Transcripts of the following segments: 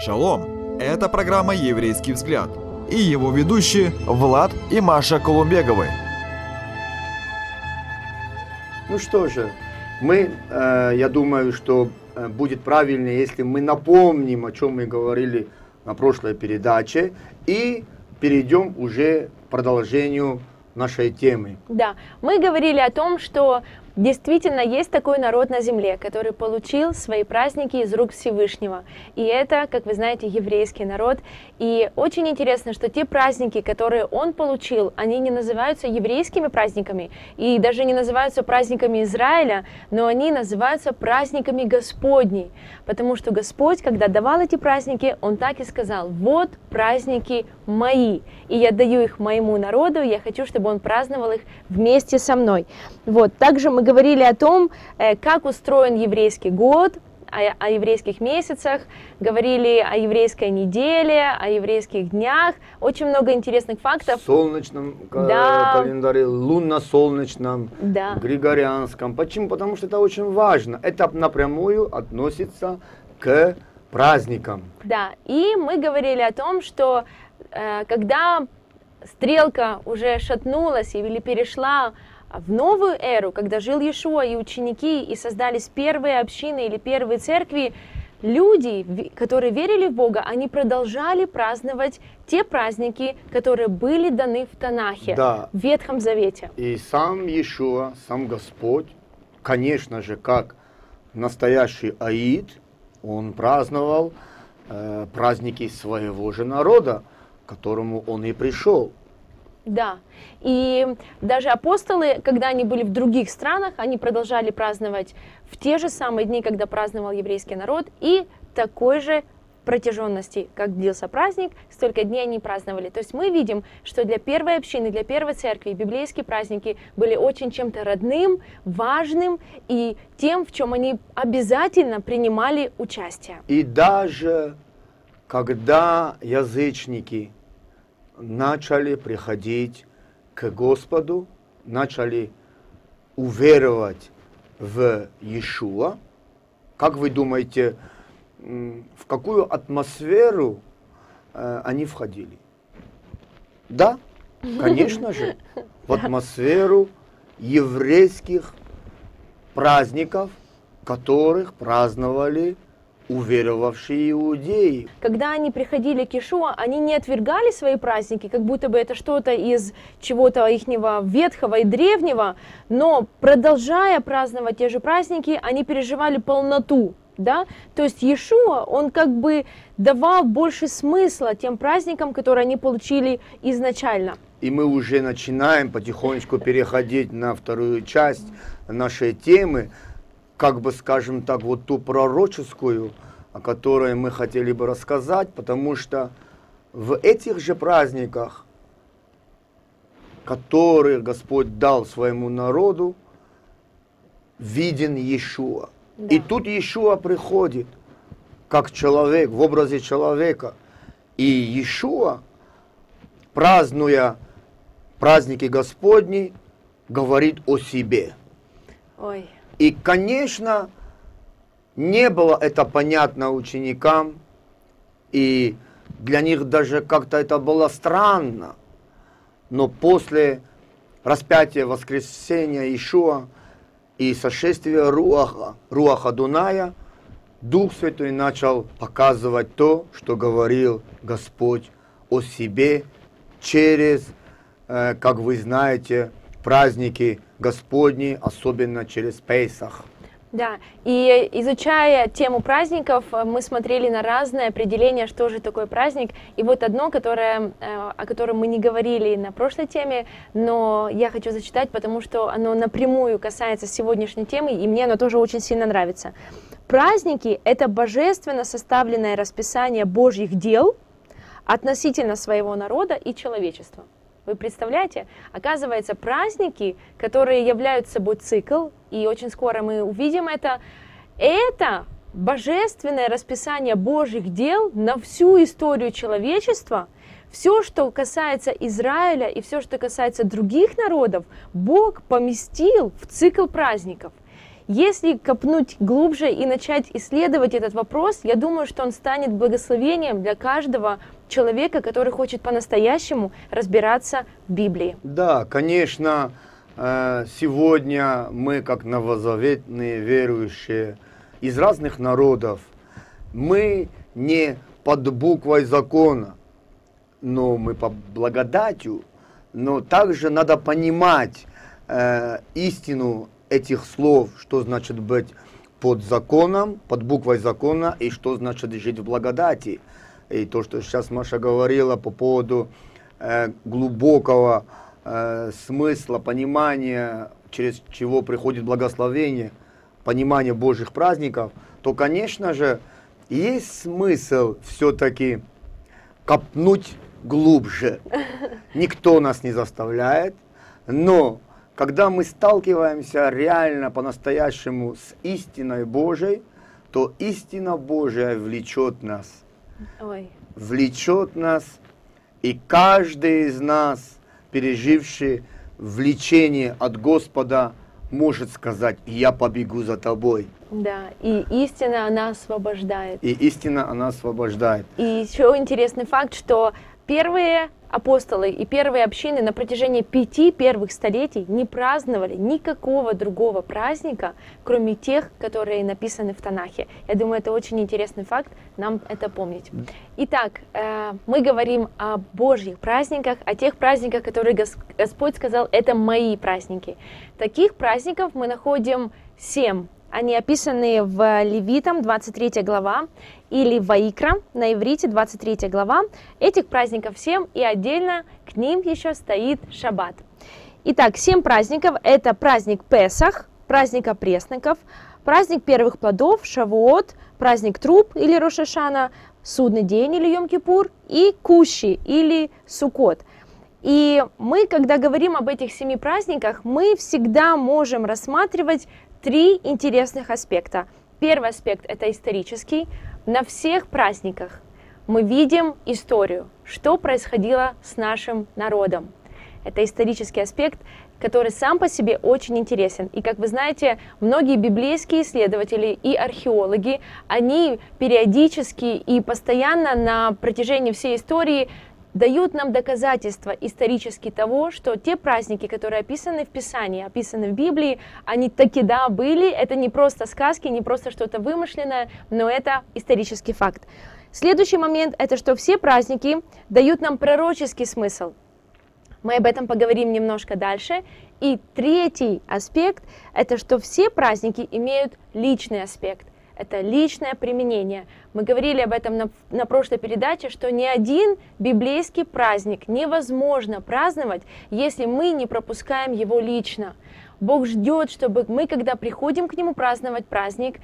Шалом! Это программа «Еврейский взгляд» и его ведущие Влад и Маша Колумбеговы. Ну что же, мы, э, я думаю, что э, будет правильно, если мы напомним, о чем мы говорили на прошлой передаче, и перейдем уже к продолжению нашей темы. Да, мы говорили о том, что Действительно, есть такой народ на земле, который получил свои праздники из рук Всевышнего. И это, как вы знаете, еврейский народ. И очень интересно, что те праздники, которые он получил, они не называются еврейскими праздниками и даже не называются праздниками Израиля, но они называются праздниками Господней. Потому что Господь, когда давал эти праздники, Он так и сказал, вот праздники мои, и я даю их моему народу, я хочу, чтобы он праздновал их вместе со мной. Вот. Также мы говорили о том, э, как устроен еврейский год, о, о еврейских месяцах, говорили о еврейской неделе, о еврейских днях, очень много интересных фактов. Солнечном да. календаре, лунно-солнечном, да. григорианском. Почему? Потому что это очень важно. Это напрямую относится к праздникам. Да, и мы говорили о том, что э, когда стрелка уже шатнулась или перешла в новую эру, когда жил Иешуа и ученики, и создались первые общины или первые церкви, люди, которые верили в Бога, они продолжали праздновать те праздники, которые были даны в Танахе, да. в Ветхом Завете. И сам Иешуа, сам Господь, конечно же, как настоящий Аид, он праздновал э, праздники своего же народа, которому он и пришел. Да. И даже апостолы, когда они были в других странах, они продолжали праздновать в те же самые дни, когда праздновал еврейский народ, и такой же протяженности, как длился праздник, столько дней они праздновали. То есть мы видим, что для первой общины, для первой церкви библейские праздники были очень чем-то родным, важным и тем, в чем они обязательно принимали участие. И даже когда язычники начали приходить к Господу, начали уверовать в Иешуа, как вы думаете, в какую атмосферу э, они входили? Да, конечно же, в атмосферу еврейских праздников, которых праздновали уверовавшие иудеи. Когда они приходили к Ишуа, они не отвергали свои праздники, как будто бы это что-то из чего-то ихнего ветхого и древнего, но продолжая праздновать те же праздники, они переживали полноту да, то есть Иешуа, он как бы давал больше смысла тем праздникам, которые они получили изначально. И мы уже начинаем потихонечку переходить на вторую часть нашей темы, как бы, скажем так, вот ту пророческую, о которой мы хотели бы рассказать, потому что в этих же праздниках, которые Господь дал своему народу, виден Иешуа – и тут Иешуа приходит, как человек, в образе человека. И Иешуа, празднуя праздники Господни, говорит о себе. Ой. И, конечно, не было это понятно ученикам, и для них даже как-то это было странно. Но после распятия воскресения Ишуа и сошествия Руаха, Руаха Дуная, Дух Святой начал показывать то, что говорил Господь о себе через, э, как вы знаете, праздники Господни, особенно через Пейсах. Да, и изучая тему праздников, мы смотрели на разные определения, что же такое праздник. И вот одно, которое, э, о котором мы не говорили на прошлой теме, но я хочу зачитать, потому что оно напрямую касается сегодняшней темы, и мне оно тоже очень сильно нравится. Праздники – это божественно составленное расписание Божьих дел относительно своего народа и человечества. Вы представляете? Оказывается, праздники, которые являются собой цикл, и очень скоро мы увидим это, это божественное расписание Божьих дел на всю историю человечества, все, что касается Израиля и все, что касается других народов, Бог поместил в цикл праздников. Если копнуть глубже и начать исследовать этот вопрос, я думаю, что он станет благословением для каждого человека, который хочет по-настоящему разбираться в Библии. Да, конечно, э, сегодня мы, как новозаветные верующие из разных народов, мы не под буквой закона, но мы по благодатью, но также надо понимать э, истину этих слов, что значит быть под законом, под буквой закона, и что значит жить в благодати. И то, что сейчас Маша говорила по поводу э, глубокого э, смысла, понимания, через чего приходит благословение, понимание Божьих праздников, то, конечно же, есть смысл все-таки копнуть глубже. Никто нас не заставляет, но когда мы сталкиваемся реально по-настоящему с истиной Божией, то истина Божия влечет нас. Ой. Влечет нас, и каждый из нас, переживший влечение от Господа, может сказать, я побегу за тобой. Да, и истина, она освобождает. И истина, она освобождает. И еще интересный факт, что первые апостолы и первые общины на протяжении пяти первых столетий не праздновали никакого другого праздника, кроме тех, которые написаны в Танахе. Я думаю, это очень интересный факт, нам это помнить. Итак, э, мы говорим о Божьих праздниках, о тех праздниках, которые Господь сказал, это мои праздники. Таких праздников мы находим семь они описаны в Левитам, 23 глава, или Ваикра, на иврите, 23 глава. Этих праздников семь, и отдельно к ним еще стоит Шаббат. Итак, семь праздников – это праздник Песах, праздник опресноков, праздник первых плодов, Шавуот, праздник Труб или Рошашана, Судный день или Йом-Кипур и Кущи или Сукот. И мы, когда говорим об этих семи праздниках, мы всегда можем рассматривать три интересных аспекта. Первый аспект – это исторический. На всех праздниках мы видим историю, что происходило с нашим народом. Это исторический аспект, который сам по себе очень интересен. И, как вы знаете, многие библейские исследователи и археологи, они периодически и постоянно на протяжении всей истории дают нам доказательства исторически того, что те праздники, которые описаны в Писании, описаны в Библии, они таки да были, это не просто сказки, не просто что-то вымышленное, но это исторический факт. Следующий момент – это что все праздники дают нам пророческий смысл. Мы об этом поговорим немножко дальше. И третий аспект – это что все праздники имеют личный аспект это личное применение. Мы говорили об этом на, на прошлой передаче, что ни один библейский праздник невозможно праздновать, если мы не пропускаем его лично. Бог ждет, чтобы мы, когда приходим к Нему праздновать праздник,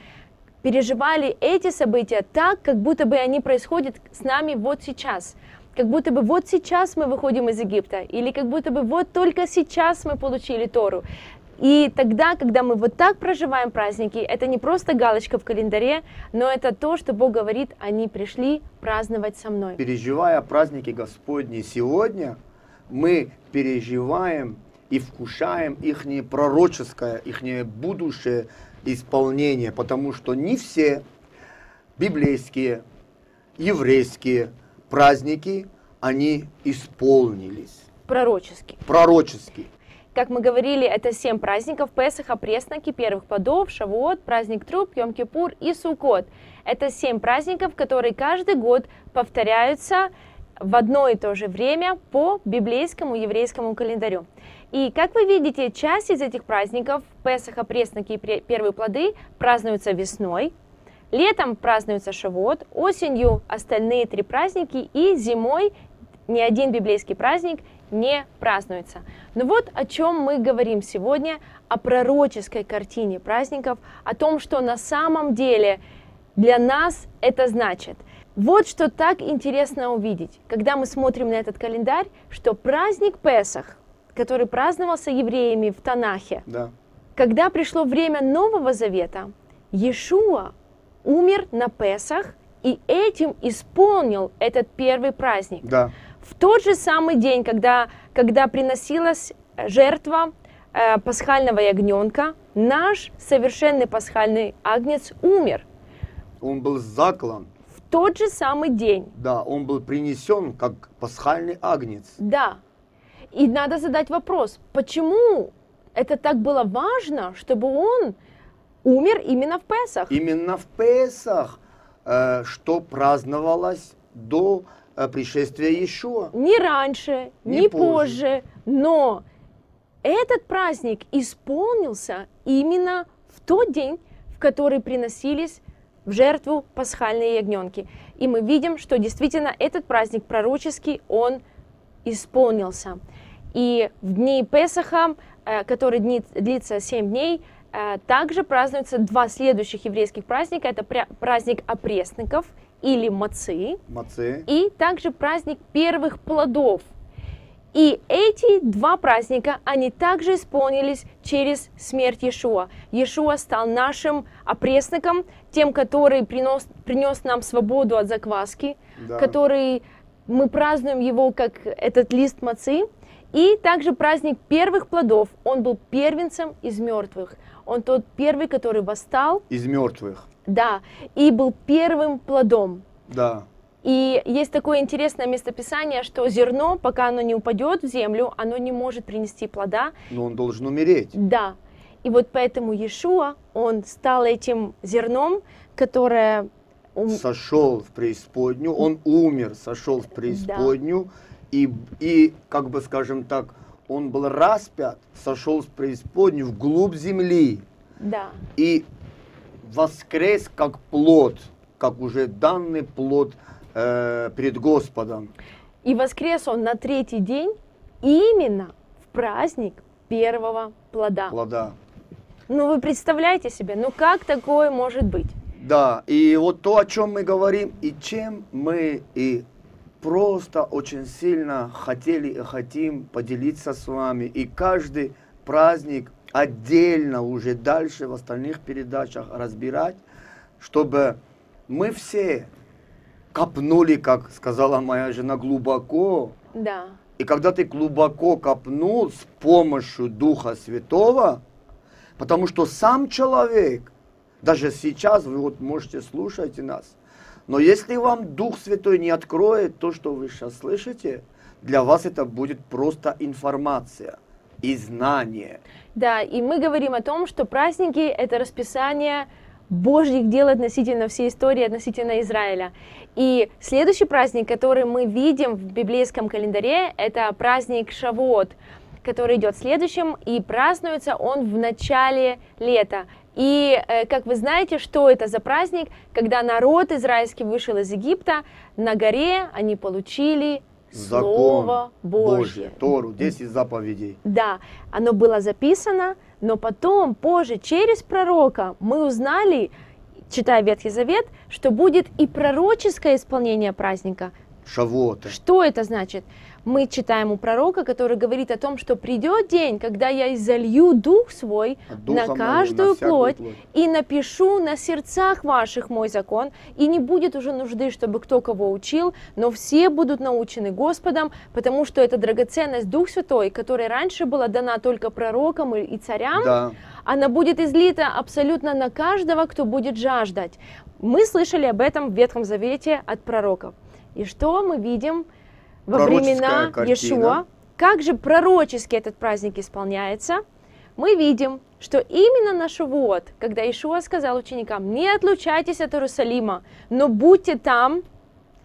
переживали эти события так, как будто бы они происходят с нами вот сейчас. Как будто бы вот сейчас мы выходим из Египта, или как будто бы вот только сейчас мы получили Тору. И тогда, когда мы вот так проживаем праздники, это не просто галочка в календаре, но это то, что Бог говорит, они пришли праздновать со мной. Переживая праздники Господни сегодня, мы переживаем и вкушаем их пророческое, их будущее исполнение, потому что не все библейские, еврейские праздники, они исполнились. Пророчески. Пророчески. Как мы говорили, это семь праздников Песаха, пресноки, первых плодов, Шавуот, праздник Труп, Йом-Кипур и Сукот. Это семь праздников, которые каждый год повторяются в одно и то же время по библейскому еврейскому календарю. И как вы видите, часть из этих праздников, Песаха, пресноки и первые плоды, празднуются весной, летом празднуется Шавуот, осенью остальные три праздники и зимой ни один библейский праздник не празднуется. Но вот о чем мы говорим сегодня, о пророческой картине праздников, о том, что на самом деле для нас это значит. Вот что так интересно увидеть, когда мы смотрим на этот календарь, что праздник Песах, который праздновался евреями в Танахе, да. когда пришло время Нового Завета, Иешуа умер на Песах и этим исполнил этот первый праздник. Да в тот же самый день, когда, когда приносилась жертва э, пасхального ягненка, наш совершенный пасхальный агнец умер Он был заклан. в тот же самый день. Да, он был принесен как пасхальный агнец. Да. И надо задать вопрос, почему это так было важно, чтобы он умер именно в Песах? Именно в Песах, что праздновалось до э, пришествия Иешуа. Ни раньше, Не ни позже. позже. Но этот праздник исполнился именно в тот день, в который приносились в жертву пасхальные ягненки. И мы видим, что действительно этот праздник пророческий, он исполнился. И в дни Песаха, э, который дни- длится 7 дней, э, также празднуются два следующих еврейских праздника. Это праздник опресноков или мацы, Маце. и также праздник первых плодов. И эти два праздника, они также исполнились через смерть Иешуа. Иешуа стал нашим опресноком, тем, который принес, принес нам свободу от закваски, Да. который мы празднуем его как этот лист мацы. И также праздник первых плодов, он был первенцем из мертвых. Он тот первый, который восстал, Из мертвых. да, и был первым плодом. Да. И есть такое интересное местописание, что зерно, пока оно не упадет в землю, оно не может принести плода. Но он должен умереть. Да. И вот поэтому Иешуа, он стал этим зерном, которое... Сошел в преисподнюю, он умер, сошел в преисподнюю, и, и, как бы скажем так, он был распят, сошел в преисподнюю вглубь земли Да, и воскрес как плод, как уже данный плод э, перед Господом. и воскрес он на третий день именно в праздник первого плода. Плода. Ну вы представляете себе, ну как такое может быть? Да, и вот то, о чем мы говорим, и чем мы и просто очень сильно хотели и хотим поделиться с вами. И каждый праздник отдельно уже дальше в остальных передачах разбирать, чтобы мы все копнули, как сказала моя жена, глубоко. Да, И когда ты глубоко копнул с помощью Духа Святого, потому что сам человек, даже сейчас вы вот можете слушать нас, но если вам Дух Святой не откроет то, что вы сейчас слышите, для вас это будет просто информация и знание. Да, и мы говорим о том, что праздники – это расписание Божьих дел относительно всей истории, относительно Израиля. И следующий праздник, который мы видим в библейском календаре, это праздник Шавуот, который идет следующим, и празднуется он в начале лета. И, э, как вы знаете, что это за праздник, когда народ израильский вышел из Египта, на горе они получили Слово Божье. Тору, 10 заповедей. Да, оно было записано, но потом, позже, через пророка, мы узнали, читая Ветхий Завет, что будет и пророческое исполнение праздника. Шавуота. Что это значит? Мы читаем у пророка, который говорит о том, что придет день, когда я изолью дух свой духа на каждую на плоть плоть. и напишу на сердцах ваших мой закон, и не будет уже нужды, чтобы кто кого учил, но все будут научены Господом, потому что это драгоценность Дух Святой, которая раньше была дана только пророкам и- и царям, Да. она будет излита абсолютно на каждого, кто будет жаждать. Мы слышали об этом в Ветхом Завете от пророков. И что мы видим во времена картина. Иешуа? Как же пророчески этот праздник исполняется? Мы видим, что именно на Шавуот, когда Иешуа сказал ученикам, не отлучайтесь от Иерусалима, но будьте там,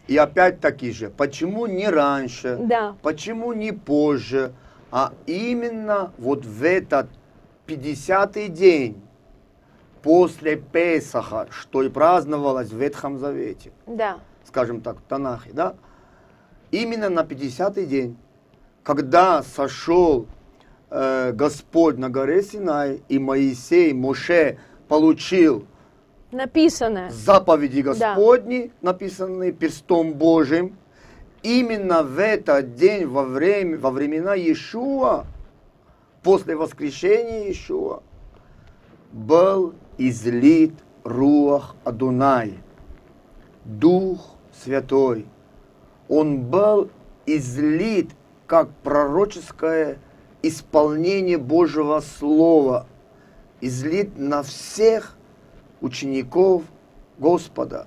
И опять-таки же, почему не раньше, да, почему не позже, а именно вот в этот 50-й день после Песаха, что и праздновалось в Ветхом Завете, да, скажем так, в Танахе, да? Именно на 50-й день, когда сошел э, Господь на горе Синай, и Моисей, Моше получил написано, заповеди Господни, написанные перстом Божьим, именно в этот день, во, время, во времена Иешуа, после воскрешения Иешуа, был излит Руах Адунай, Дух Святой. Он был излит как пророческое исполнение Божьего Слова. излит на всех учеников Господа.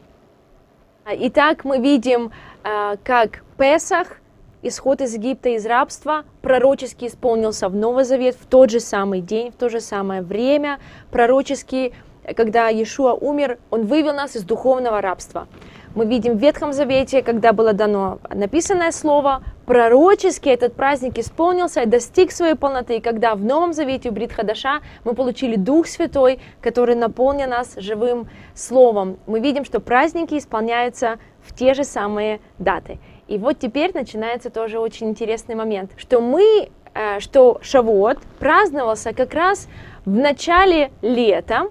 Итак, мы видим, э, как Песах, исход из Египта, из рабства, пророчески исполнился в Новый Завет в тот же самый день, в то же самое время. Пророчески, когда Иешуа умер, он вывел нас из духовного рабства. Мы видим в Ветхом Завете, когда было дано написанное слово, пророчески этот праздник исполнился и достиг своей полноты, и когда в Новом Завете, в Брит Хадаша, мы получили Дух Святой, который наполнил нас живым словом. Мы видим, что праздники исполняются в те же самые даты. И вот теперь начинается тоже очень интересный момент, что мы, э, что Шавуот праздновался как раз в начале лета,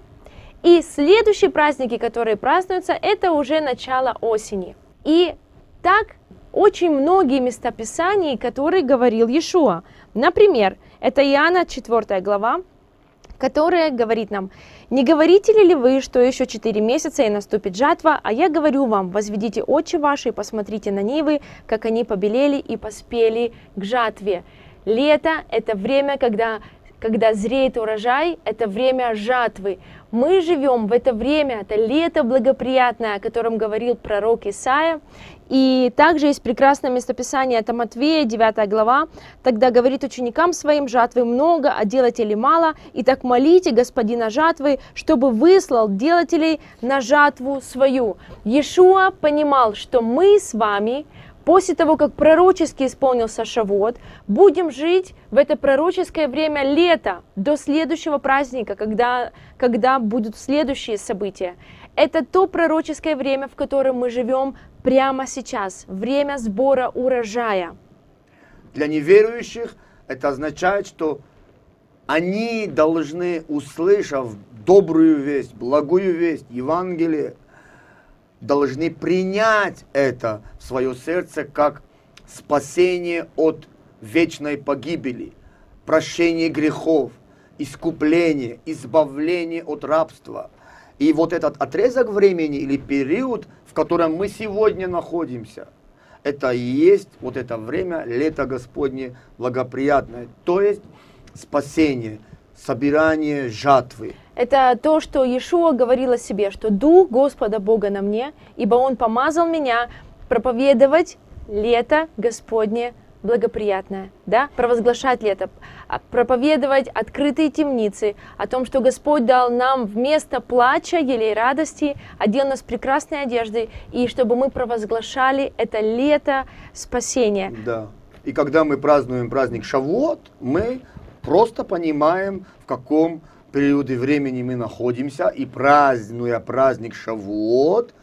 и следующие праздники, которые празднуются, это уже начало осени. И так очень многие места Писаний, которые говорил Иешуа. Например, это Иоанна 4 глава, которая говорит нам, «Не говорите ли вы, что еще четыре месяца и наступит жатва, а я говорю вам, возведите очи ваши и посмотрите на нивы, как они побелели и поспели к жатве». Лето – это время, когда когда зреет урожай, это время жатвы. Мы живем в это время, это лето благоприятное, о котором говорил пророк Исаия. И также есть прекрасное местописание, это Матвея, 9 глава. Тогда говорит ученикам своим, жатвы много, а делателей мало. И так молите господина жатвы, чтобы выслал делателей на жатву свою. Иешуа понимал, что мы с вами После того, как пророчески исполнился Шавот, будем жить в это пророческое время лета, до следующего праздника, когда, когда будут следующие события. Это то пророческое время, в котором мы живем прямо сейчас, время сбора урожая. Для неверующих это означает, что они должны, услышав добрую весть, благую весть, Евангелие, должны принять это в свое сердце как спасение от вечной погибели, прощение грехов, искупление, избавление от рабства. И вот этот отрезок времени или период, в котором мы сегодня находимся, это и есть вот это время лето Господне благоприятное, то есть спасение, собирание жатвы. Это то, что Иешуа говорил о себе, что Дух Господа Бога на мне, ибо Он помазал меня проповедовать лето Господне благоприятное, да, провозглашать лето, а, проповедовать открытые темницы, о том, что Господь дал нам вместо плача, елей радости, одел нас прекрасной одеждой, и чтобы мы провозглашали это лето спасения. Да. И когда мы празднуем праздник Шавуот, мы просто понимаем, в каком периоде времени мы находимся, и празднуя праздник Шавуот,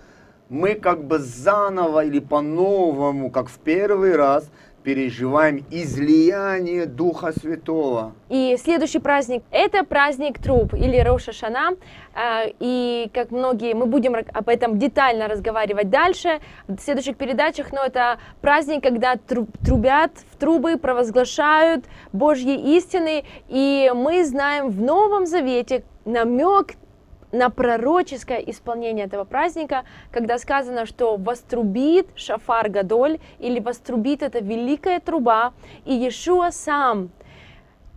мы как бы заново или по-новому, как в первый раз, переживаем излияние Духа Святого. И следующий праздник – это праздник труб или Роша Шана. А, и как многие, мы будем об этом детально разговаривать дальше в следующих передачах, но это праздник, когда трубят в трубы, провозглашают Божьи истины. И мы знаем в Новом Завете намек на пророческое исполнение этого праздника, когда сказано, что вострубит шафар Гадоль, или вострубит эта великая труба, и Иешуа сам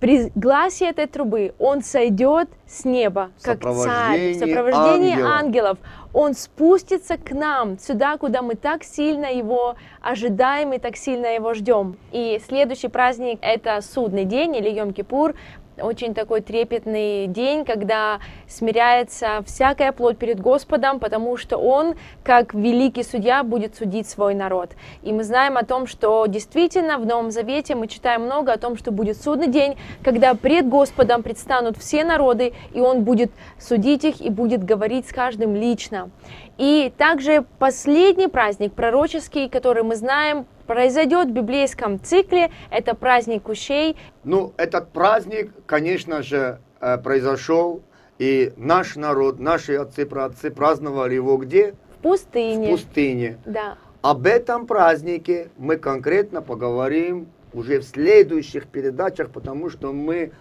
при гласе этой трубы он сойдет с неба, как царь, в сопровождении ангелов. ангелов. Он спустится к нам, сюда, куда мы так сильно его ожидаем и так сильно его ждем. И следующий праздник – это судный день или Йом-Кипур очень такой трепетный день, когда смиряется всякая плоть перед Господом, потому что Он, как великий судья, будет судить свой народ. И мы знаем о том, что действительно в Новом Завете мы читаем много о том, что будет судный день, когда пред Господом предстанут все народы, и Он будет судить их и будет говорить с каждым лично. И также последний праздник пророческий, который мы знаем, произойдет в библейском цикле, это праздник кущей. Ну, этот праздник, конечно же, э, произошел, и наш народ, наши отцы, праотцы праздновали его где? В пустыне. В пустыне. Да. Об этом празднике мы конкретно поговорим уже в следующих передачах, потому что мы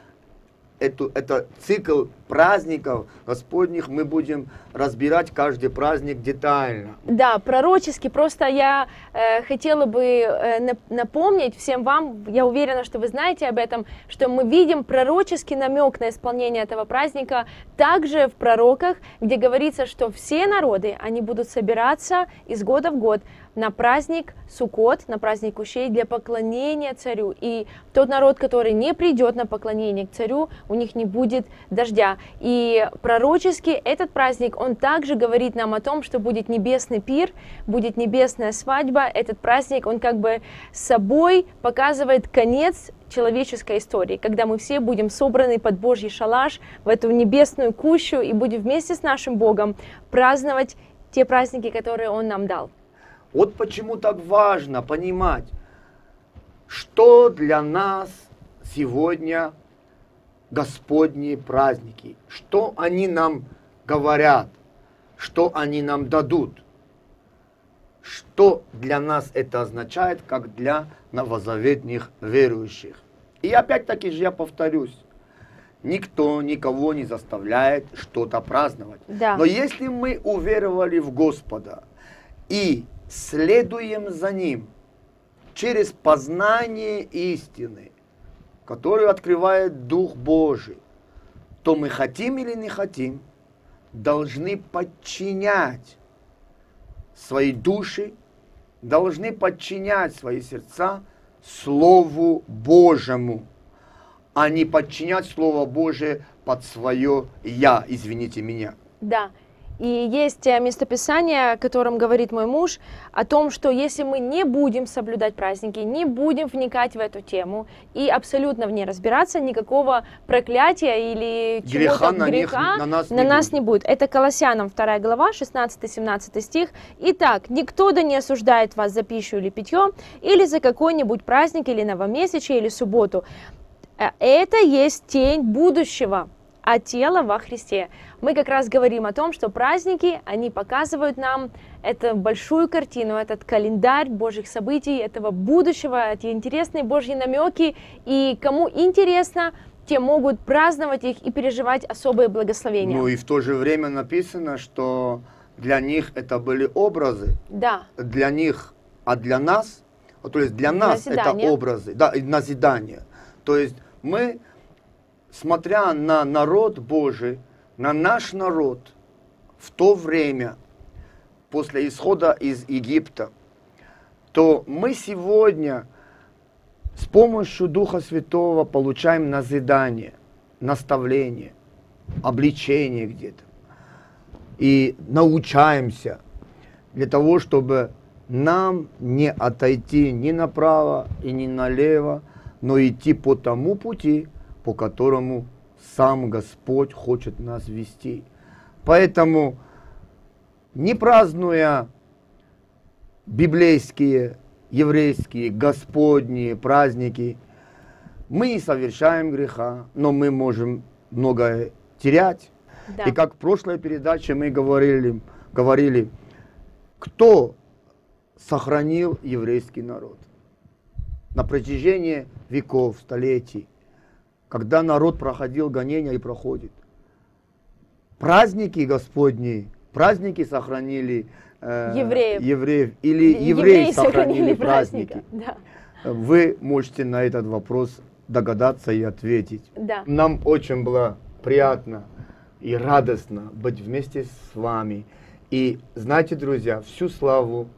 эту, это цикл праздников Господних мы будем разбирать каждый праздник детально. Да, пророчески. Просто я э, хотела бы э, напомнить всем вам, я уверена, что вы знаете об этом, что мы видим пророческий намек на исполнение этого праздника также в пророках, где говорится, что все народы, они будут собираться из года в год на праздник Суккот, на праздник Ущей для поклонения царю. И тот народ, который не придет на поклонение к царю, у них не будет дождя. И пророчески этот праздник, он также говорит нам о том, что будет небесный пир, будет небесная свадьба. Этот праздник, он как бы собой показывает конец человеческой истории, когда мы все будем собраны под Божий шалаш в эту небесную кущу и будем вместе с нашим Богом праздновать те праздники, которые Он нам дал. Вот почему так важно понимать, что для нас сегодня Господние праздники, что они нам говорят, что они нам дадут, что для нас это означает, как для новозаветных верующих. И опять-таки же я повторюсь, никто никого не заставляет что-то праздновать. Да. Но если мы уверовали в Господа и следуем за Ним через познание истины, которую открывает Дух Божий, то мы хотим или не хотим, должны подчинять свои души, должны подчинять свои сердца Слову Божьему, а не подчинять Слово Божие под свое «я», извините меня. Да, и есть э, местописание, о котором говорит мой муж, о том, что если мы не будем соблюдать праздники, не будем вникать в эту тему и абсолютно в ней разбираться, никакого проклятия или чего-то на, греха них, на, нас, на не нас будет. не будет. Это Колоссянам 2 глава, 16-17 стих. Итак, никто да не осуждает вас за пищу или питье, или за какой-нибудь праздник, или новомесячие, или субботу. Э, это есть тень будущего, а тело во Христе. Мы как раз говорим о том, что праздники, они показывают нам эту большую картину, этот календарь Божьих событий, этого будущего, эти интересные Божьи намеки. И кому интересно, те могут праздновать их и переживать особые благословения. Ну и в то же время написано, что для них это были образы. Да. Для них, а для нас, то есть для нас назидание. это образы, да, назидание. То есть мы смотря на народ Божий, на наш народ в то время, после исхода из Египта, то мы сегодня с помощью Духа Святого получаем назидание, наставление, обличение где-то. И научаемся для того, чтобы нам не отойти ни направо и ни налево, но идти по тому пути, по которому сам Господь хочет нас вести. Поэтому, не празднуя библейские, еврейские, господние праздники, мы не совершаем греха, но мы можем многое терять. Да. И как в прошлой передаче мы говорили, говорили, кто сохранил еврейский народ на протяжении веков, столетий когда народ проходил гонения и проходит. Праздники Господни, праздники сохранили э, евреев. евреев или евреи, евреи сохранили, сохранили праздники. Да. Вы можете на этот вопрос догадаться и ответить. Да. Нам очень было приятно и радостно быть вместе с вами. И знаете, друзья, всю славу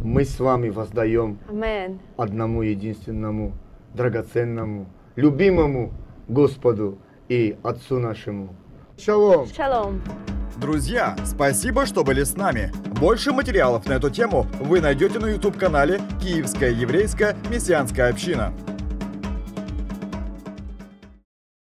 мы с вами воздаем Amen. одному единственному, драгоценному, любимому Господу и Отцу нашему. Шалом! Шалом! Друзья, спасибо, что были с нами. Больше материалов на эту тему вы найдете на YouTube-канале «Киевская еврейская мессианская община».